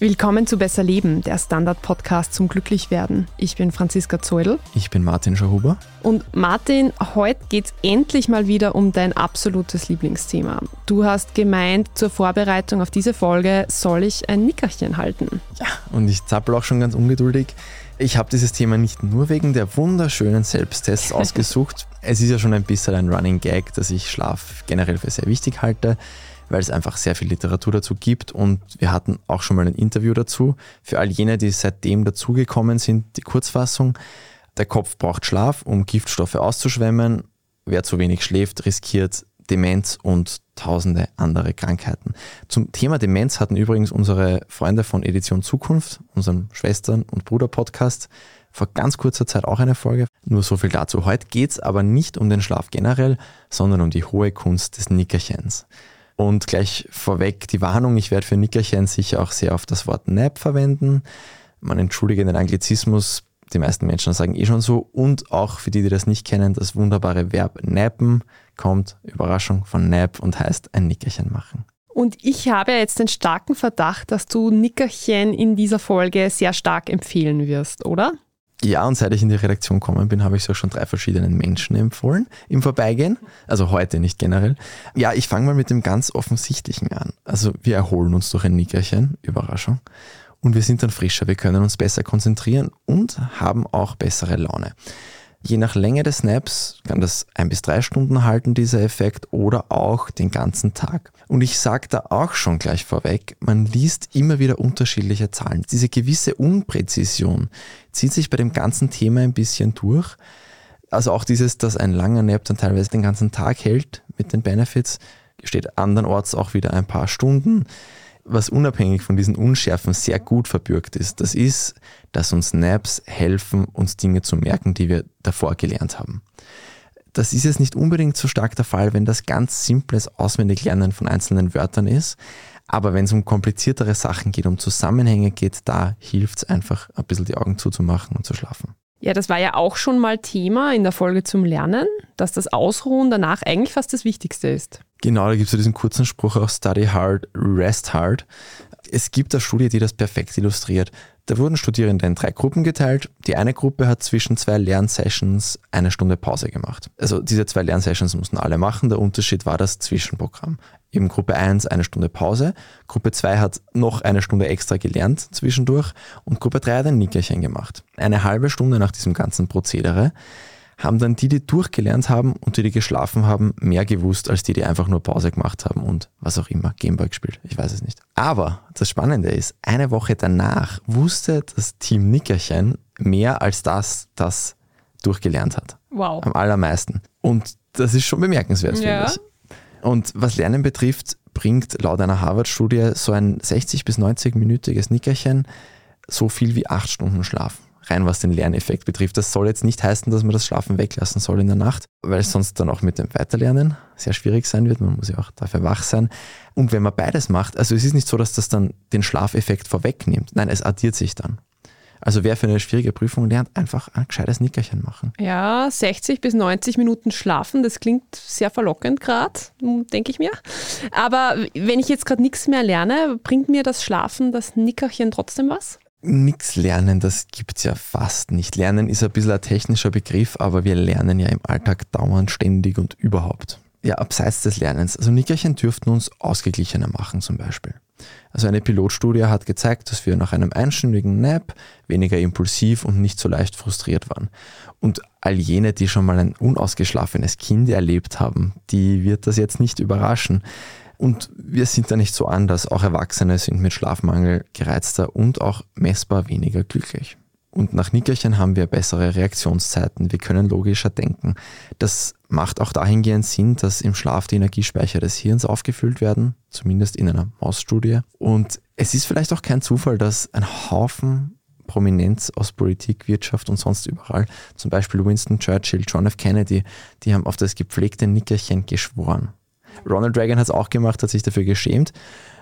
Willkommen zu Besser Leben, der Standard-Podcast zum Glücklichwerden. Ich bin Franziska Zeudel. Ich bin Martin Schauhuber. Und Martin, heute geht es endlich mal wieder um dein absolutes Lieblingsthema. Du hast gemeint, zur Vorbereitung auf diese Folge soll ich ein Nickerchen halten. Ja, und ich zappel auch schon ganz ungeduldig. Ich habe dieses Thema nicht nur wegen der wunderschönen Selbsttests ausgesucht. es ist ja schon ein bisschen ein Running Gag, dass ich Schlaf generell für sehr wichtig halte weil es einfach sehr viel Literatur dazu gibt und wir hatten auch schon mal ein Interview dazu. Für all jene, die seitdem dazugekommen sind, die Kurzfassung. Der Kopf braucht Schlaf, um Giftstoffe auszuschwemmen. Wer zu wenig schläft, riskiert Demenz und tausende andere Krankheiten. Zum Thema Demenz hatten übrigens unsere Freunde von Edition Zukunft, unserem Schwestern- und Bruder-Podcast, vor ganz kurzer Zeit auch eine Folge. Nur so viel dazu. Heute geht es aber nicht um den Schlaf generell, sondern um die hohe Kunst des Nickerchens. Und gleich vorweg die Warnung, ich werde für Nickerchen sicher auch sehr oft das Wort Nap verwenden. Man entschuldige den Anglizismus, die meisten Menschen sagen eh schon so. Und auch für die, die das nicht kennen, das wunderbare Verb nappen kommt, Überraschung, von nap und heißt ein Nickerchen machen. Und ich habe jetzt den starken Verdacht, dass du Nickerchen in dieser Folge sehr stark empfehlen wirst, oder? Ja, und seit ich in die Redaktion gekommen bin, habe ich es auch schon drei verschiedenen Menschen empfohlen im Vorbeigehen. Also heute nicht generell. Ja, ich fange mal mit dem ganz Offensichtlichen an. Also wir erholen uns durch ein Nickerchen, Überraschung. Und wir sind dann frischer, wir können uns besser konzentrieren und haben auch bessere Laune. Je nach Länge des Snaps kann das ein bis drei Stunden halten, dieser Effekt, oder auch den ganzen Tag. Und ich sage da auch schon gleich vorweg, man liest immer wieder unterschiedliche Zahlen. Diese gewisse Unpräzision zieht sich bei dem ganzen Thema ein bisschen durch. Also auch dieses, dass ein langer Nap dann teilweise den ganzen Tag hält mit den Benefits, steht andernorts auch wieder ein paar Stunden was unabhängig von diesen Unschärfen sehr gut verbürgt ist, das ist, dass uns Naps helfen, uns Dinge zu merken, die wir davor gelernt haben. Das ist jetzt nicht unbedingt so stark der Fall, wenn das ganz simples Auswendiglernen von einzelnen Wörtern ist. Aber wenn es um kompliziertere Sachen geht, um Zusammenhänge geht, da hilft es einfach, ein bisschen die Augen zuzumachen und zu schlafen. Ja, das war ja auch schon mal Thema in der Folge zum Lernen, dass das Ausruhen danach eigentlich fast das Wichtigste ist. Genau, da gibt es ja diesen kurzen Spruch auch Study hard, rest hard. Es gibt eine Studie, die das perfekt illustriert. Da wurden Studierende in drei Gruppen geteilt. Die eine Gruppe hat zwischen zwei Lernsessions eine Stunde Pause gemacht. Also diese zwei Lernsessions mussten alle machen. Der Unterschied war das Zwischenprogramm. Eben Gruppe 1 eine Stunde Pause, Gruppe 2 hat noch eine Stunde extra gelernt zwischendurch und Gruppe 3 hat ein Nickerchen gemacht. Eine halbe Stunde nach diesem ganzen Prozedere haben dann die, die durchgelernt haben und die, die geschlafen haben, mehr gewusst als die, die einfach nur Pause gemacht haben und was auch immer, Gameboy gespielt. Ich weiß es nicht. Aber das Spannende ist, eine Woche danach wusste das Team Nickerchen mehr als das, das durchgelernt hat. Wow. Am allermeisten. Und das ist schon bemerkenswert, ja. finde ich. Und was Lernen betrifft, bringt laut einer Harvard-Studie so ein 60 bis 90-minütiges Nickerchen so viel wie acht Stunden Schlaf rein was den Lerneffekt betrifft. Das soll jetzt nicht heißen, dass man das Schlafen weglassen soll in der Nacht, weil es sonst dann auch mit dem Weiterlernen sehr schwierig sein wird. Man muss ja auch dafür wach sein. Und wenn man beides macht, also es ist nicht so, dass das dann den Schlafeffekt vorwegnimmt. Nein, es addiert sich dann. Also wer für eine schwierige Prüfung lernt, einfach ein gescheites Nickerchen machen. Ja, 60 bis 90 Minuten schlafen, das klingt sehr verlockend gerade, denke ich mir. Aber wenn ich jetzt gerade nichts mehr lerne, bringt mir das Schlafen, das Nickerchen trotzdem was? Nix lernen, das gibt's ja fast nicht. Lernen ist ein bisschen ein technischer Begriff, aber wir lernen ja im Alltag dauernd, ständig und überhaupt. Ja, abseits des Lernens. Also Nickerchen dürften uns ausgeglichener machen zum Beispiel. Also eine Pilotstudie hat gezeigt, dass wir nach einem einstündigen Nap weniger impulsiv und nicht so leicht frustriert waren. Und all jene, die schon mal ein unausgeschlafenes Kind erlebt haben, die wird das jetzt nicht überraschen. Und wir sind da nicht so anders. Auch Erwachsene sind mit Schlafmangel gereizter und auch messbar weniger glücklich. Und nach Nickerchen haben wir bessere Reaktionszeiten, wir können logischer denken. Das macht auch dahingehend Sinn, dass im Schlaf die Energiespeicher des Hirns aufgefüllt werden, zumindest in einer Mausstudie. Und es ist vielleicht auch kein Zufall, dass ein Haufen Prominenz aus Politik, Wirtschaft und sonst überall, zum Beispiel Winston Churchill, John F. Kennedy, die haben auf das gepflegte Nickerchen geschworen. Ronald Reagan hat es auch gemacht, hat sich dafür geschämt.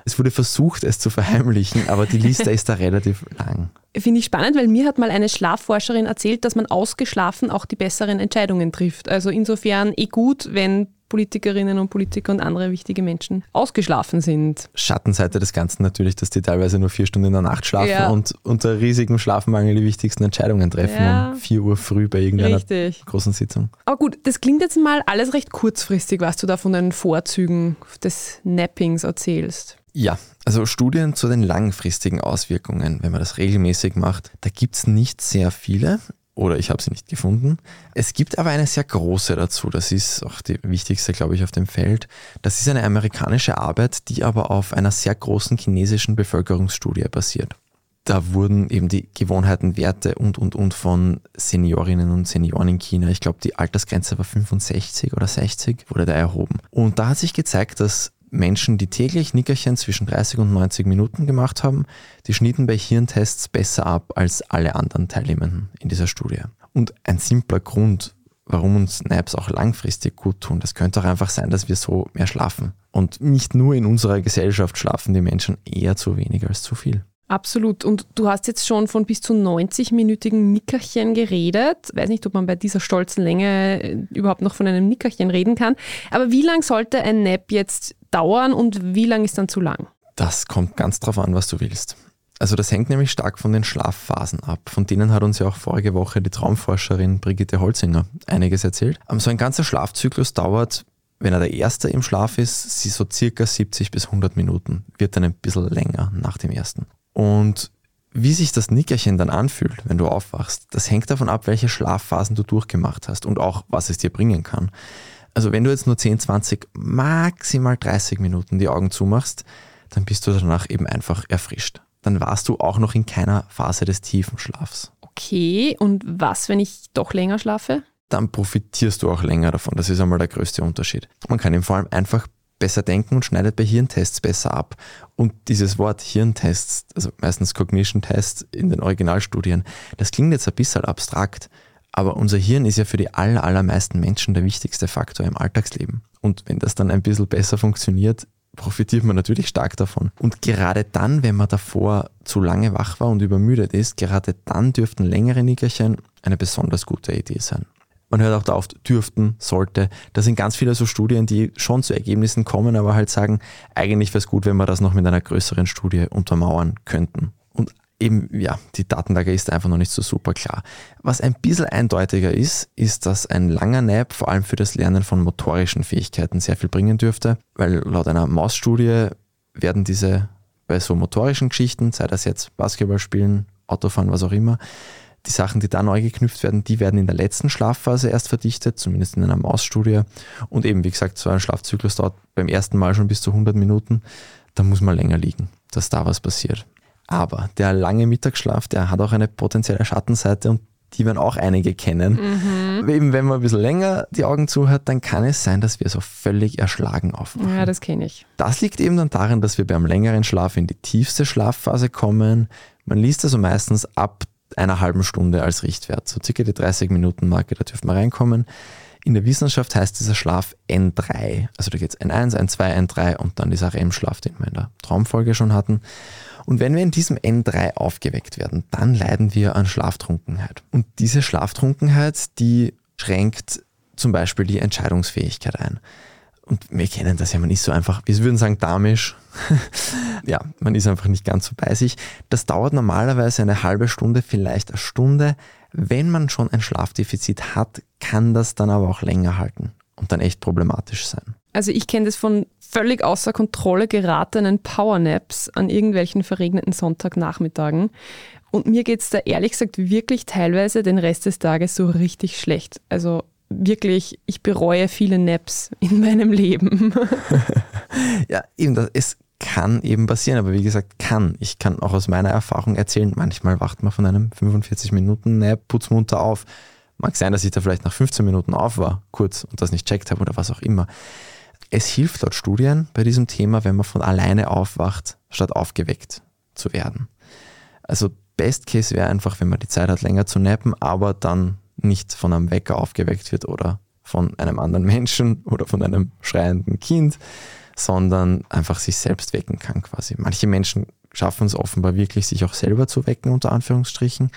Es wurde versucht, es zu verheimlichen, aber die Liste ist da relativ lang. Finde ich spannend, weil mir hat mal eine Schlafforscherin erzählt, dass man ausgeschlafen auch die besseren Entscheidungen trifft. Also insofern eh gut, wenn Politikerinnen und Politiker und andere wichtige Menschen ausgeschlafen sind. Schattenseite des Ganzen natürlich, dass die teilweise nur vier Stunden in der Nacht schlafen ja. und unter riesigem Schlafmangel die wichtigsten Entscheidungen treffen ja. um vier Uhr früh bei irgendeiner Richtig. großen Sitzung. Aber gut, das klingt jetzt mal alles recht kurzfristig, was du da von den Vorzügen des Nappings erzählst. Ja, also Studien zu den langfristigen Auswirkungen, wenn man das regelmäßig macht, da gibt es nicht sehr viele oder ich habe sie nicht gefunden. Es gibt aber eine sehr große dazu, das ist auch die wichtigste, glaube ich, auf dem Feld. Das ist eine amerikanische Arbeit, die aber auf einer sehr großen chinesischen Bevölkerungsstudie basiert. Da wurden eben die Gewohnheiten, Werte und, und, und von Seniorinnen und Senioren in China, ich glaube, die Altersgrenze war 65 oder 60, wurde da erhoben. Und da hat sich gezeigt, dass Menschen, die täglich Nickerchen zwischen 30 und 90 Minuten gemacht haben, die schnitten bei Hirntests besser ab als alle anderen Teilnehmenden in dieser Studie. Und ein simpler Grund, warum uns Naps auch langfristig gut tun, das könnte auch einfach sein, dass wir so mehr schlafen. Und nicht nur in unserer Gesellschaft schlafen die Menschen eher zu wenig als zu viel. Absolut. Und du hast jetzt schon von bis zu 90-minütigen Nickerchen geredet. Weiß nicht, ob man bei dieser stolzen Länge äh, überhaupt noch von einem Nickerchen reden kann. Aber wie lang sollte ein Nap jetzt dauern und wie lang ist dann zu lang? Das kommt ganz drauf an, was du willst. Also das hängt nämlich stark von den Schlafphasen ab. Von denen hat uns ja auch vorige Woche die Traumforscherin Brigitte Holzinger einiges erzählt. So ein ganzer Schlafzyklus dauert, wenn er der erste im Schlaf ist, so circa 70 bis 100 Minuten. Wird dann ein bisschen länger nach dem ersten. Und wie sich das Nickerchen dann anfühlt, wenn du aufwachst, das hängt davon ab, welche Schlafphasen du durchgemacht hast und auch, was es dir bringen kann. Also wenn du jetzt nur 10, 20, maximal 30 Minuten die Augen zumachst, dann bist du danach eben einfach erfrischt. Dann warst du auch noch in keiner Phase des tiefen Schlafs. Okay, und was, wenn ich doch länger schlafe? Dann profitierst du auch länger davon. Das ist einmal der größte Unterschied. Man kann ihm vor allem einfach besser denken und schneidet bei Hirntests besser ab. Und dieses Wort Hirntests, also meistens Cognition Tests in den Originalstudien, das klingt jetzt ein bisschen abstrakt, aber unser Hirn ist ja für die aller, allermeisten Menschen der wichtigste Faktor im Alltagsleben. Und wenn das dann ein bisschen besser funktioniert, profitiert man natürlich stark davon. Und gerade dann, wenn man davor zu lange wach war und übermüdet ist, gerade dann dürften längere Nickerchen eine besonders gute Idee sein. Man hört auch da oft dürften, sollte. Das sind ganz viele so Studien, die schon zu Ergebnissen kommen, aber halt sagen, eigentlich wäre es gut, wenn wir das noch mit einer größeren Studie untermauern könnten. Und eben, ja, die Datenlage ist einfach noch nicht so super klar. Was ein bisschen eindeutiger ist, ist, dass ein langer Nap vor allem für das Lernen von motorischen Fähigkeiten sehr viel bringen dürfte, weil laut einer Mausstudie werden diese bei so motorischen Geschichten, sei das jetzt Basketball spielen, Autofahren, was auch immer, die Sachen, die da neu geknüpft werden, die werden in der letzten Schlafphase erst verdichtet, zumindest in einer Mausstudie. Und eben, wie gesagt, so ein Schlafzyklus dauert beim ersten Mal schon bis zu 100 Minuten. Da muss man länger liegen, dass da was passiert. Aber der lange Mittagsschlaf, der hat auch eine potenzielle Schattenseite und die werden auch einige kennen. Mhm. Eben wenn man ein bisschen länger die Augen zuhört, dann kann es sein, dass wir so völlig erschlagen aufwachen. Ja, das kenne ich. Das liegt eben dann darin, dass wir beim längeren Schlaf in die tiefste Schlafphase kommen. Man liest also meistens ab einer halben Stunde als Richtwert. So circa die 30 Minuten Marke, da dürfen wir reinkommen. In der Wissenschaft heißt dieser Schlaf N3. Also da geht es N1, N2, N3 und dann dieser REM-Schlaf, den wir in der Traumfolge schon hatten. Und wenn wir in diesem N3 aufgeweckt werden, dann leiden wir an Schlaftrunkenheit. Und diese Schlaftrunkenheit, die schränkt zum Beispiel die Entscheidungsfähigkeit ein. Und wir kennen das ja, man ist so einfach, wir würden sagen, damisch. ja, man ist einfach nicht ganz so bei sich. Das dauert normalerweise eine halbe Stunde, vielleicht eine Stunde. Wenn man schon ein Schlafdefizit hat, kann das dann aber auch länger halten und dann echt problematisch sein. Also ich kenne das von völlig außer Kontrolle geratenen Powernaps an irgendwelchen verregneten Sonntagnachmittagen. Und mir geht es da ehrlich gesagt wirklich teilweise den Rest des Tages so richtig schlecht. Also wirklich, ich bereue viele Naps in meinem Leben. ja, eben, das, es kann eben passieren, aber wie gesagt, kann. Ich kann auch aus meiner Erfahrung erzählen, manchmal wacht man von einem 45-Minuten-Nap putzmunter auf. Mag sein, dass ich da vielleicht nach 15 Minuten auf war, kurz, und das nicht checkt habe oder was auch immer. Es hilft laut Studien bei diesem Thema, wenn man von alleine aufwacht, statt aufgeweckt zu werden. Also Best Case wäre einfach, wenn man die Zeit hat, länger zu nappen, aber dann nicht von einem Wecker aufgeweckt wird oder von einem anderen Menschen oder von einem schreienden Kind, sondern einfach sich selbst wecken kann quasi. Manche Menschen schaffen es offenbar wirklich, sich auch selber zu wecken, unter Anführungsstrichen.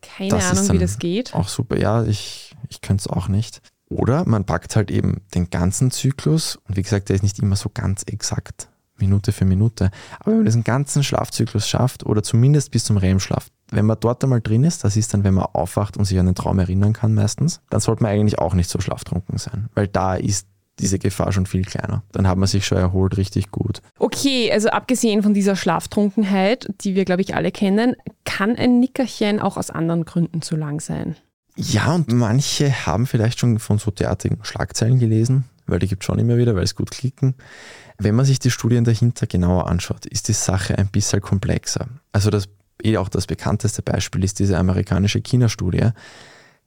Keine das Ahnung, wie das geht. Auch super, ja, ich, ich könnte es auch nicht. Oder man packt halt eben den ganzen Zyklus und wie gesagt, der ist nicht immer so ganz exakt, Minute für Minute. Aber wenn man diesen ganzen Schlafzyklus schafft oder zumindest bis zum REM-Schlaf, wenn man dort einmal drin ist, das ist dann, wenn man aufwacht und sich an den Traum erinnern kann meistens, dann sollte man eigentlich auch nicht so schlaftrunken sein, weil da ist diese Gefahr schon viel kleiner. Dann hat man sich schon erholt richtig gut. Okay, also abgesehen von dieser Schlaftrunkenheit, die wir, glaube ich, alle kennen, kann ein Nickerchen auch aus anderen Gründen zu lang sein. Ja, und manche haben vielleicht schon von so derartigen Schlagzeilen gelesen, weil die gibt es schon immer wieder, weil es gut klicken. Wenn man sich die Studien dahinter genauer anschaut, ist die Sache ein bisschen komplexer. Also das eh auch das bekannteste Beispiel ist diese amerikanische China-Studie.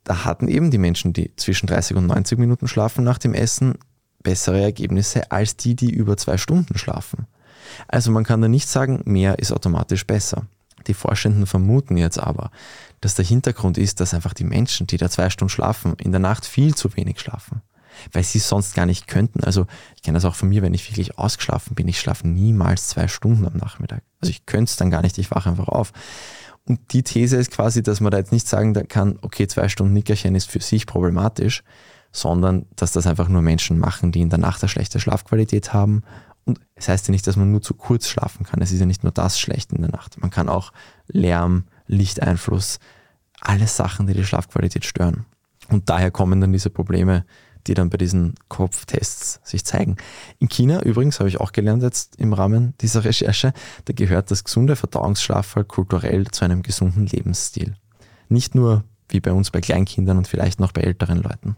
Da hatten eben die Menschen, die zwischen 30 und 90 Minuten schlafen nach dem Essen, bessere Ergebnisse als die, die über zwei Stunden schlafen. Also man kann da nicht sagen, mehr ist automatisch besser. Die Forschenden vermuten jetzt aber, dass der Hintergrund ist, dass einfach die Menschen, die da zwei Stunden schlafen, in der Nacht viel zu wenig schlafen. Weil sie es sonst gar nicht könnten. Also ich kenne das auch von mir, wenn ich wirklich ausgeschlafen bin, ich schlafe niemals zwei Stunden am Nachmittag. Also ich könnte es dann gar nicht, ich wache einfach auf. Und die These ist quasi, dass man da jetzt nicht sagen kann, okay, zwei Stunden Nickerchen ist für sich problematisch, sondern dass das einfach nur Menschen machen, die in der Nacht eine schlechte Schlafqualität haben. Und es heißt ja nicht, dass man nur zu kurz schlafen kann. Es ist ja nicht nur das schlecht in der Nacht. Man kann auch Lärm, Lichteinfluss, alles Sachen, die die Schlafqualität stören. Und daher kommen dann diese Probleme, die dann bei diesen Kopftests sich zeigen. In China übrigens habe ich auch gelernt jetzt im Rahmen dieser Recherche, da gehört das gesunde Verdauungsschlaf halt kulturell zu einem gesunden Lebensstil. Nicht nur wie bei uns bei Kleinkindern und vielleicht noch bei älteren Leuten.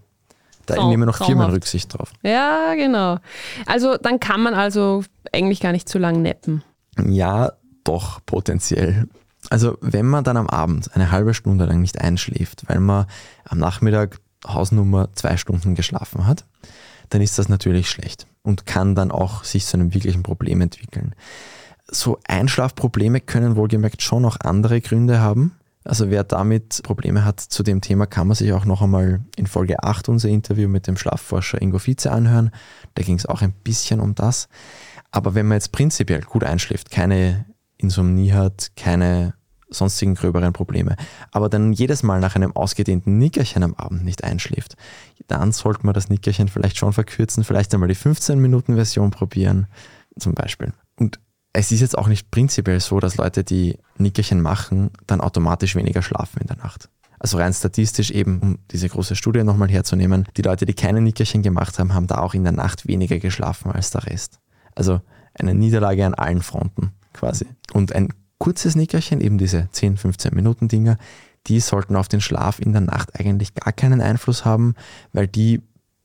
Da Traum, nehmen wir noch viermal Rücksicht drauf. Ja, genau. Also dann kann man also eigentlich gar nicht zu lang neppen. Ja, doch, potenziell. Also wenn man dann am Abend eine halbe Stunde lang nicht einschläft, weil man am Nachmittag Hausnummer zwei Stunden geschlafen hat, dann ist das natürlich schlecht und kann dann auch sich zu einem wirklichen Problem entwickeln. So Einschlafprobleme können wohlgemerkt schon noch andere Gründe haben. Also wer damit Probleme hat zu dem Thema, kann man sich auch noch einmal in Folge 8 unser Interview mit dem Schlafforscher Ingo Vize anhören. Da ging es auch ein bisschen um das. Aber wenn man jetzt prinzipiell gut einschläft, keine Insomnie hat, keine sonstigen gröberen Probleme, aber dann jedes Mal nach einem ausgedehnten Nickerchen am Abend nicht einschläft, dann sollte man das Nickerchen vielleicht schon verkürzen, vielleicht einmal die 15-Minuten-Version probieren, zum Beispiel. Und es ist jetzt auch nicht prinzipiell so, dass Leute, die Nickerchen machen, dann automatisch weniger schlafen in der Nacht. Also rein statistisch eben, um diese große Studie nochmal herzunehmen, die Leute, die keine Nickerchen gemacht haben, haben da auch in der Nacht weniger geschlafen als der Rest. Also eine Niederlage an allen Fronten quasi. Und ein kurzes Nickerchen, eben diese 10, 15 Minuten Dinger, die sollten auf den Schlaf in der Nacht eigentlich gar keinen Einfluss haben, weil die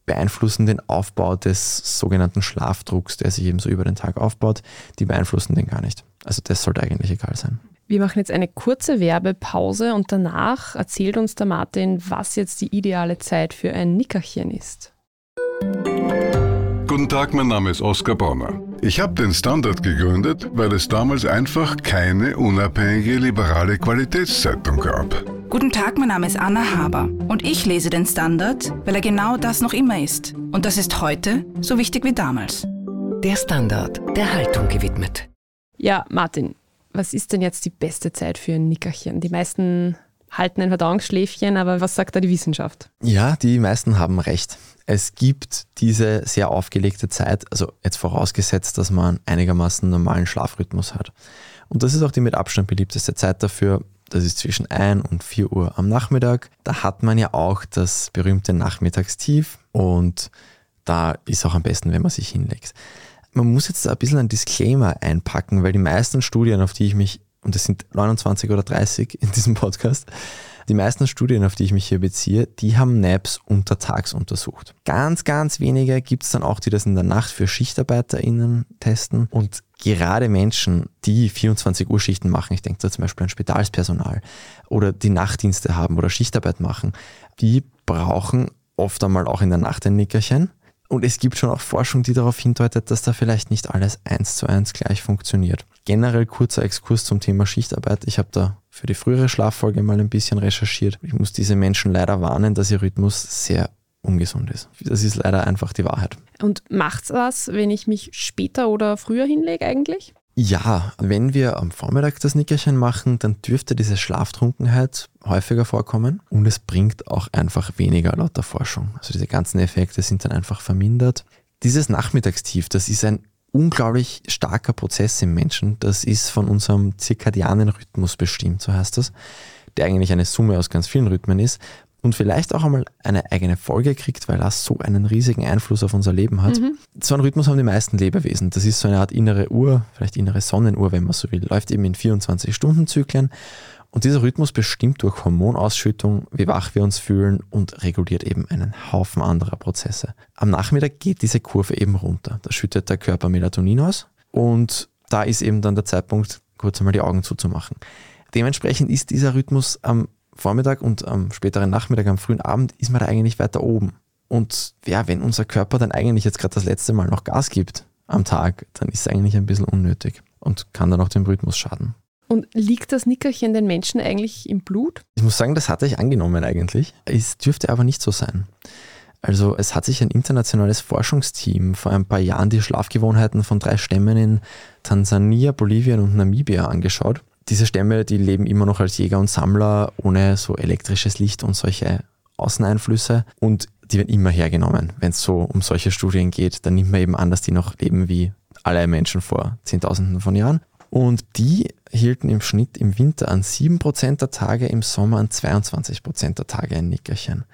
beeinflussen den Aufbau des sogenannten Schlafdrucks, der sich eben so über den Tag aufbaut. Die beeinflussen den gar nicht. Also das sollte eigentlich egal sein. Wir machen jetzt eine kurze Werbepause und danach erzählt uns der Martin, was jetzt die ideale Zeit für ein Nickerchen ist. Guten Tag, mein Name ist Oskar Bonner. Ich habe den Standard gegründet, weil es damals einfach keine unabhängige liberale Qualitätszeitung gab. Guten Tag, mein Name ist Anna Haber und ich lese den Standard, weil er genau das noch immer ist. Und das ist heute so wichtig wie damals. Der Standard, der Haltung gewidmet. Ja, Martin, was ist denn jetzt die beste Zeit für ein Nickerchen? Die meisten halten ein Verdauungsschläfchen, aber was sagt da die Wissenschaft? Ja, die meisten haben recht es gibt diese sehr aufgelegte Zeit, also jetzt vorausgesetzt, dass man einigermaßen normalen Schlafrhythmus hat. Und das ist auch die mit Abstand beliebteste Zeit dafür. Das ist zwischen 1 und 4 Uhr am Nachmittag. Da hat man ja auch das berühmte Nachmittagstief und da ist auch am besten, wenn man sich hinlegt. Man muss jetzt ein bisschen ein Disclaimer einpacken, weil die meisten Studien, auf die ich mich, und es sind 29 oder 30 in diesem Podcast, die meisten Studien, auf die ich mich hier beziehe, die haben Naps untertags untersucht. Ganz, ganz wenige gibt es dann auch, die das in der Nacht für SchichtarbeiterInnen testen. Und gerade Menschen, die 24 Uhr Schichten machen, ich denke da zum Beispiel an Spitalspersonal oder die Nachtdienste haben oder Schichtarbeit machen, die brauchen oft einmal auch in der Nacht ein Nickerchen. Und es gibt schon auch Forschung, die darauf hindeutet, dass da vielleicht nicht alles eins zu eins gleich funktioniert. Generell kurzer Exkurs zum Thema Schichtarbeit. Ich habe da für die frühere Schlaffolge mal ein bisschen recherchiert. Ich muss diese Menschen leider warnen, dass ihr Rhythmus sehr ungesund ist. Das ist leider einfach die Wahrheit. Und macht's was, wenn ich mich später oder früher hinlege eigentlich? Ja, wenn wir am Vormittag das Nickerchen machen, dann dürfte diese Schlaftrunkenheit häufiger vorkommen und es bringt auch einfach weniger laut der Forschung. Also diese ganzen Effekte sind dann einfach vermindert. Dieses Nachmittagstief, das ist ein unglaublich starker Prozess im Menschen. Das ist von unserem zirkadianen Rhythmus bestimmt, so heißt das, der eigentlich eine Summe aus ganz vielen Rhythmen ist und vielleicht auch einmal eine eigene Folge kriegt, weil das so einen riesigen Einfluss auf unser Leben hat. Mhm. So einen Rhythmus haben die meisten Lebewesen. Das ist so eine Art innere Uhr, vielleicht innere Sonnenuhr, wenn man so will. Läuft eben in 24-Stunden-Zyklen. Und dieser Rhythmus bestimmt durch Hormonausschüttung, wie wach wir uns fühlen und reguliert eben einen Haufen anderer Prozesse. Am Nachmittag geht diese Kurve eben runter. Da schüttet der Körper Melatonin aus und da ist eben dann der Zeitpunkt, kurz einmal die Augen zuzumachen. Dementsprechend ist dieser Rhythmus am Vormittag und am späteren Nachmittag, am frühen Abend, ist man da eigentlich weiter oben. Und ja, wenn unser Körper dann eigentlich jetzt gerade das letzte Mal noch Gas gibt am Tag, dann ist es eigentlich ein bisschen unnötig und kann dann auch dem Rhythmus schaden. Und liegt das Nickerchen den Menschen eigentlich im Blut? Ich muss sagen, das hatte ich angenommen eigentlich. Es dürfte aber nicht so sein. Also es hat sich ein internationales Forschungsteam vor ein paar Jahren die Schlafgewohnheiten von drei Stämmen in Tansania, Bolivien und Namibia angeschaut diese Stämme, die leben immer noch als Jäger und Sammler ohne so elektrisches Licht und solche Außeneinflüsse und die werden immer hergenommen. Wenn es so um solche Studien geht, dann nimmt man eben an, dass die noch leben wie alle Menschen vor Zehntausenden von Jahren. Und die hielten im Schnitt im Winter an 7% der Tage, im Sommer an 22% der Tage ein Nickerchen.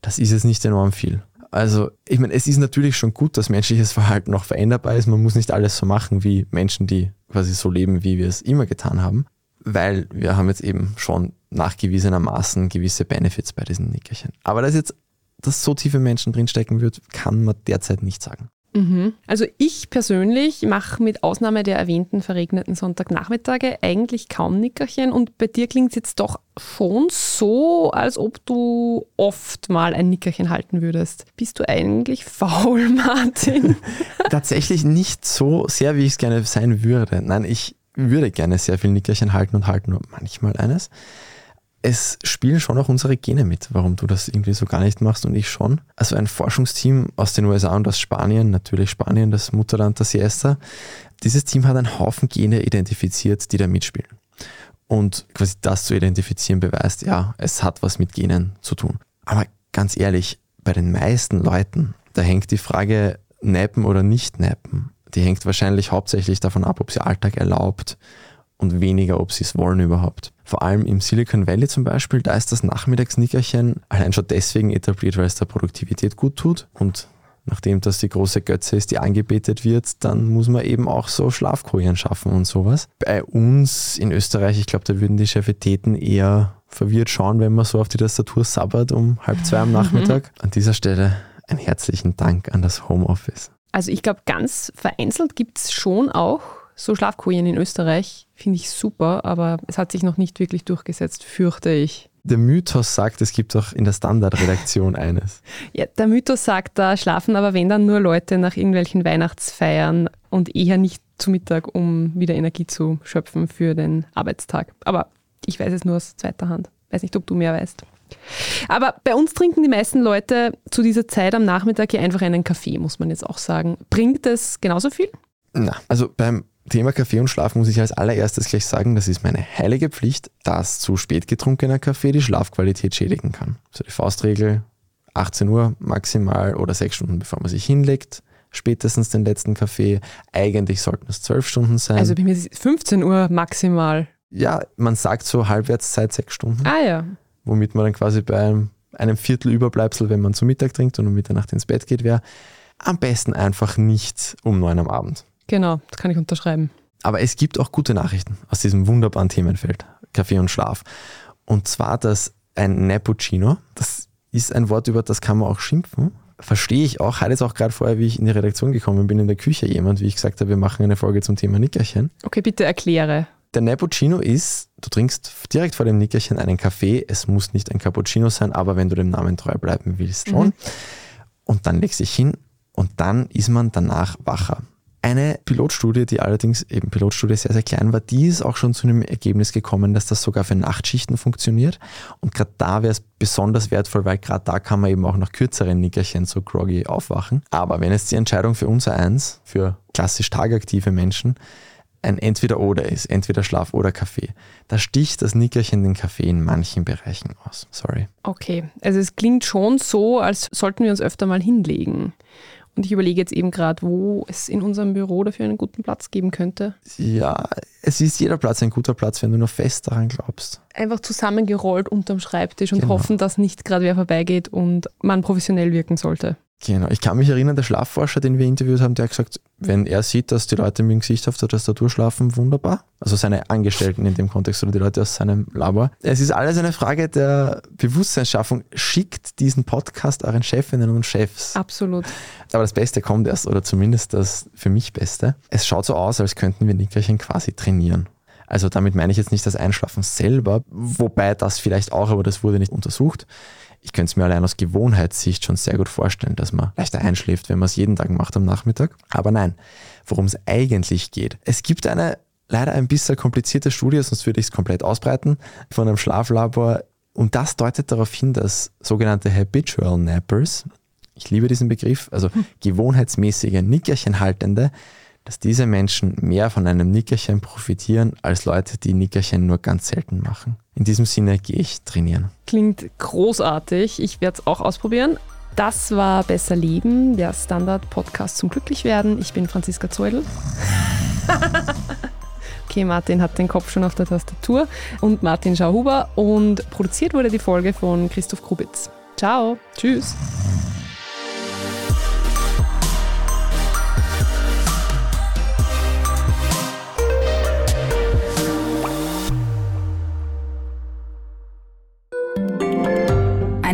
Das ist jetzt nicht enorm viel. Also, ich meine, es ist natürlich schon gut, dass menschliches Verhalten noch veränderbar ist. Man muss nicht alles so machen wie Menschen, die quasi so leben, wie wir es immer getan haben weil wir haben jetzt eben schon nachgewiesenermaßen gewisse Benefits bei diesen Nickerchen. Aber dass jetzt dass so tiefe Menschen drinstecken wird, kann man derzeit nicht sagen. Mhm. Also ich persönlich mache mit Ausnahme der erwähnten verregneten Sonntagnachmittage eigentlich kaum Nickerchen und bei dir klingt es jetzt doch schon so, als ob du oft mal ein Nickerchen halten würdest. Bist du eigentlich faul, Martin? Tatsächlich nicht so sehr, wie ich es gerne sein würde. Nein, ich würde gerne sehr viel Nickerchen halten und halte nur manchmal eines. Es spielen schon auch unsere Gene mit, warum du das irgendwie so gar nicht machst und ich schon. Also ein Forschungsteam aus den USA und aus Spanien, natürlich Spanien, das Mutterland der Siesta. Dieses Team hat einen Haufen Gene identifiziert, die da mitspielen. Und quasi das zu identifizieren beweist, ja, es hat was mit Genen zu tun. Aber ganz ehrlich, bei den meisten Leuten, da hängt die Frage, nappen oder nicht nappen die hängt wahrscheinlich hauptsächlich davon ab, ob sie Alltag erlaubt und weniger, ob sie es wollen überhaupt. Vor allem im Silicon Valley zum Beispiel, da ist das Nachmittagsnickerchen allein schon deswegen etabliert, weil es der Produktivität gut tut und nachdem das die große Götze ist, die angebetet wird, dann muss man eben auch so Schlafkojen schaffen und sowas. Bei uns in Österreich, ich glaube, da würden die Chefitäten eher verwirrt schauen, wenn man so auf die Tastatur sabbert um halb zwei am Nachmittag. An dieser Stelle einen herzlichen Dank an das Homeoffice. Also ich glaube, ganz vereinzelt gibt es schon auch so Schlafkojen in Österreich. Finde ich super, aber es hat sich noch nicht wirklich durchgesetzt, fürchte ich. Der Mythos sagt, es gibt auch in der Standardredaktion eines. Ja, der Mythos sagt, da schlafen aber wenn dann nur Leute nach irgendwelchen Weihnachtsfeiern und eher nicht zu Mittag, um wieder Energie zu schöpfen für den Arbeitstag. Aber ich weiß es nur aus zweiter Hand. Weiß nicht, ob du mehr weißt. Aber bei uns trinken die meisten Leute zu dieser Zeit am Nachmittag hier einfach einen Kaffee, muss man jetzt auch sagen. Bringt es genauso viel? Na, also beim Thema Kaffee und Schlaf muss ich als allererstes gleich sagen, das ist meine heilige Pflicht, dass zu spät getrunkener Kaffee die Schlafqualität schädigen kann. Also die Faustregel 18 Uhr maximal oder sechs Stunden bevor man sich hinlegt, spätestens den letzten Kaffee. Eigentlich sollten es zwölf Stunden sein. Also bei mir ist es 15 Uhr maximal. Ja, man sagt so Halbwertszeit sechs Stunden. Ah ja womit man dann quasi bei einem, einem Viertel Überbleibsel, wenn man zu Mittag trinkt und um Mitternacht ins Bett geht, wäre. Am besten einfach nicht um neun am Abend. Genau, das kann ich unterschreiben. Aber es gibt auch gute Nachrichten aus diesem wunderbaren Themenfeld, Kaffee und Schlaf. Und zwar, dass ein Neppuccino, das ist ein Wort, über das kann man auch schimpfen, verstehe ich auch. Hatte es auch gerade vorher, wie ich in die Redaktion gekommen bin, in der Küche jemand, wie ich gesagt habe, wir machen eine Folge zum Thema Nickerchen. Okay, bitte erkläre. Der Neppuccino ist, du trinkst direkt vor dem Nickerchen einen Kaffee. Es muss nicht ein Cappuccino sein, aber wenn du dem Namen treu bleiben willst, schon. Mhm. Und dann legst du dich hin und dann ist man danach wacher. Eine Pilotstudie, die allerdings eben Pilotstudie sehr, sehr klein war, die ist auch schon zu einem Ergebnis gekommen, dass das sogar für Nachtschichten funktioniert. Und gerade da wäre es besonders wertvoll, weil gerade da kann man eben auch nach kürzeren Nickerchen so groggy aufwachen. Aber wenn jetzt die Entscheidung für unser eins, für klassisch tagaktive Menschen, ein Entweder-Oder ist, entweder Schlaf oder Kaffee, da sticht das Nickerchen den Kaffee in manchen Bereichen aus. Sorry. Okay, also es klingt schon so, als sollten wir uns öfter mal hinlegen. Und ich überlege jetzt eben gerade, wo es in unserem Büro dafür einen guten Platz geben könnte. Ja, es ist jeder Platz ein guter Platz, wenn du nur fest daran glaubst. Einfach zusammengerollt unterm Schreibtisch und Genau. hoffen, dass nicht gerade wer vorbeigeht und man professionell wirken sollte. Genau. Ich kann mich erinnern, der Schlafforscher, den wir interviewt haben, der hat gesagt, wenn er sieht, dass die Leute mit dem Gesicht auf der Tastatur schlafen, wunderbar. Also seine Angestellten in dem Kontext oder die Leute aus seinem Labor. Es ist alles eine Frage der Bewusstseinsschaffung. Schickt diesen Podcast euren Chefinnen und Chefs. Absolut. Aber das Beste kommt erst, oder zumindest das für mich Beste. Es schaut so aus, als könnten wir Nickerchen quasi trainieren. Also damit meine ich jetzt nicht das Einschlafen selber, wobei das vielleicht auch, aber das wurde nicht untersucht. Ich könnte es mir allein aus Gewohnheitssicht schon sehr gut vorstellen, dass man leichter einschläft, wenn man es jeden Tag macht am Nachmittag. Aber nein, worum es eigentlich geht. Es gibt eine leider ein bisschen komplizierte Studie, sonst würde ich es komplett ausbreiten, von einem Schlaflabor. Und das deutet darauf hin, dass sogenannte Habitual Nappers, ich liebe diesen Begriff, also gewohnheitsmäßige Nickerchenhaltende, dass diese Menschen mehr von einem Nickerchen profitieren als Leute, die Nickerchen nur ganz selten machen. In diesem Sinne gehe ich trainieren. Klingt großartig. Ich werde es auch ausprobieren. Das war Besser Leben, der Standard-Podcast zum Glücklichwerden. Ich bin Franziska Zeudel. Okay, Martin hat den Kopf schon auf der Tastatur und Martin Schauhuber und produziert wurde die Folge von Christoph Grubitz. Ciao, tschüss.